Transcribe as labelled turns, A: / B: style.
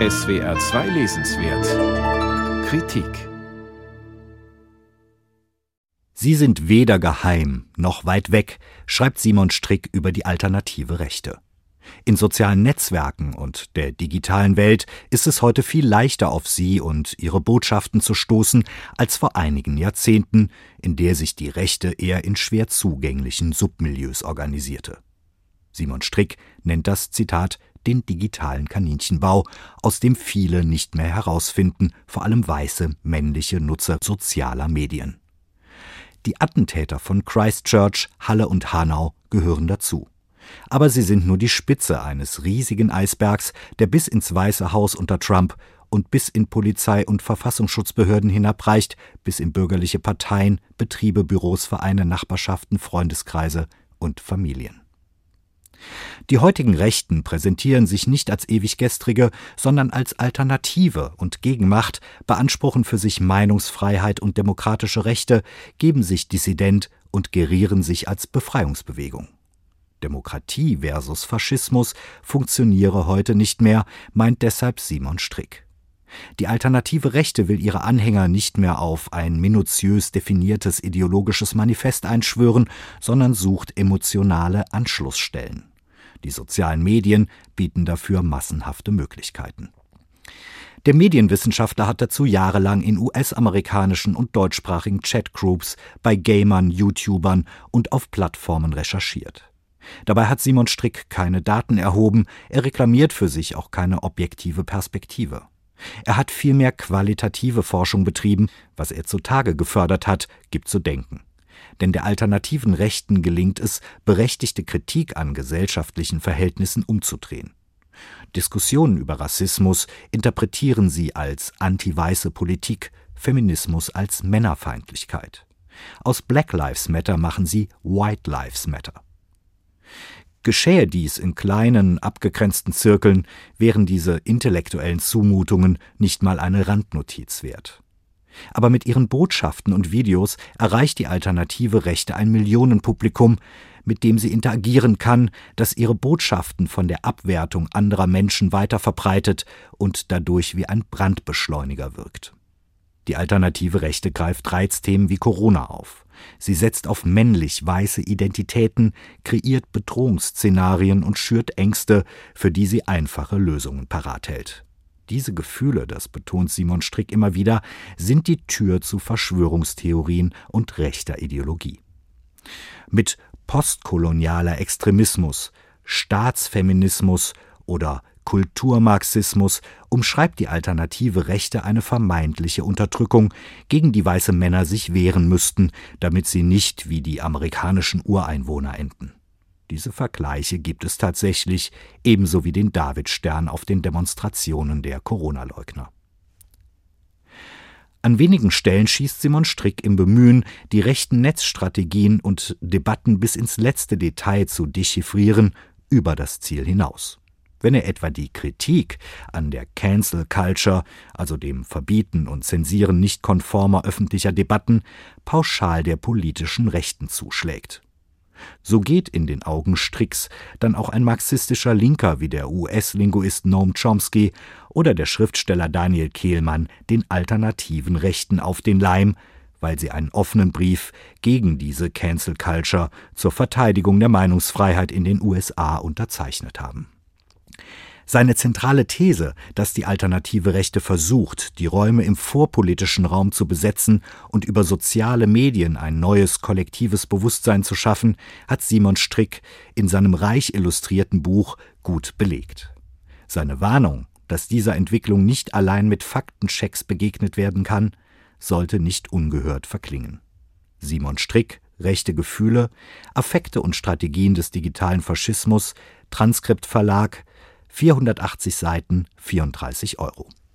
A: SWR 2 Lesenswert Kritik
B: Sie sind weder geheim noch weit weg, schreibt Simon Strick über die alternative Rechte. In sozialen Netzwerken und der digitalen Welt ist es heute viel leichter auf sie und ihre Botschaften zu stoßen als vor einigen Jahrzehnten, in der sich die Rechte eher in schwer zugänglichen Submilieus organisierte. Simon Strick nennt das Zitat den digitalen Kaninchenbau, aus dem viele nicht mehr herausfinden, vor allem weiße männliche Nutzer sozialer Medien. Die Attentäter von Christchurch, Halle und Hanau gehören dazu. Aber sie sind nur die Spitze eines riesigen Eisbergs, der bis ins Weiße Haus unter Trump und bis in Polizei und Verfassungsschutzbehörden hinabreicht, bis in bürgerliche Parteien, Betriebe, Büros, Vereine, Nachbarschaften, Freundeskreise und Familien. Die heutigen Rechten präsentieren sich nicht als ewiggestrige, sondern als Alternative und Gegenmacht, beanspruchen für sich Meinungsfreiheit und demokratische Rechte, geben sich dissident und gerieren sich als Befreiungsbewegung. Demokratie versus Faschismus funktioniere heute nicht mehr, meint deshalb Simon Strick. Die alternative Rechte will ihre Anhänger nicht mehr auf ein minutiös definiertes ideologisches Manifest einschwören, sondern sucht emotionale Anschlussstellen. Die sozialen Medien bieten dafür massenhafte Möglichkeiten. Der Medienwissenschaftler hat dazu jahrelang in US-amerikanischen und deutschsprachigen Chatgroups, bei Gamern, YouTubern und auf Plattformen recherchiert. Dabei hat Simon Strick keine Daten erhoben, er reklamiert für sich auch keine objektive Perspektive. Er hat vielmehr qualitative Forschung betrieben, was er zutage gefördert hat, gibt zu denken denn der alternativen Rechten gelingt es, berechtigte Kritik an gesellschaftlichen Verhältnissen umzudrehen. Diskussionen über Rassismus interpretieren sie als anti-weiße Politik, Feminismus als Männerfeindlichkeit. Aus Black Lives Matter machen sie White Lives Matter. Geschähe dies in kleinen, abgegrenzten Zirkeln, wären diese intellektuellen Zumutungen nicht mal eine Randnotiz wert. Aber mit ihren Botschaften und Videos erreicht die alternative Rechte ein Millionenpublikum, mit dem sie interagieren kann, das ihre Botschaften von der Abwertung anderer Menschen weiter verbreitet und dadurch wie ein Brandbeschleuniger wirkt. Die alternative Rechte greift Reizthemen wie Corona auf. Sie setzt auf männlich weiße Identitäten, kreiert Bedrohungsszenarien und schürt Ängste, für die sie einfache Lösungen parat hält. Diese Gefühle, das betont Simon Strick immer wieder, sind die Tür zu Verschwörungstheorien und rechter Ideologie. Mit postkolonialer Extremismus, Staatsfeminismus oder Kulturmarxismus umschreibt die alternative Rechte eine vermeintliche Unterdrückung, gegen die weiße Männer sich wehren müssten, damit sie nicht wie die amerikanischen Ureinwohner enden. Diese Vergleiche gibt es tatsächlich, ebenso wie den Davidstern auf den Demonstrationen der Corona-Leugner. An wenigen Stellen schießt Simon Strick im Bemühen, die rechten Netzstrategien und Debatten bis ins letzte Detail zu dechiffrieren, über das Ziel hinaus. Wenn er etwa die Kritik an der Cancel Culture, also dem Verbieten und Zensieren nicht konformer öffentlicher Debatten, pauschal der politischen Rechten zuschlägt. So geht in den Augen Stricks dann auch ein marxistischer Linker wie der US-Linguist Noam Chomsky oder der Schriftsteller Daniel Kehlmann den alternativen Rechten auf den Leim, weil sie einen offenen Brief gegen diese Cancel Culture zur Verteidigung der Meinungsfreiheit in den USA unterzeichnet haben. Seine zentrale These, dass die alternative Rechte versucht, die Räume im vorpolitischen Raum zu besetzen und über soziale Medien ein neues kollektives Bewusstsein zu schaffen, hat Simon Strick in seinem reich illustrierten Buch gut belegt. Seine Warnung, dass dieser Entwicklung nicht allein mit Faktenchecks begegnet werden kann, sollte nicht ungehört verklingen. Simon Strick, Rechte Gefühle, Affekte und Strategien des digitalen Faschismus, Transkript Verlag, 480 Seiten, 34 Euro.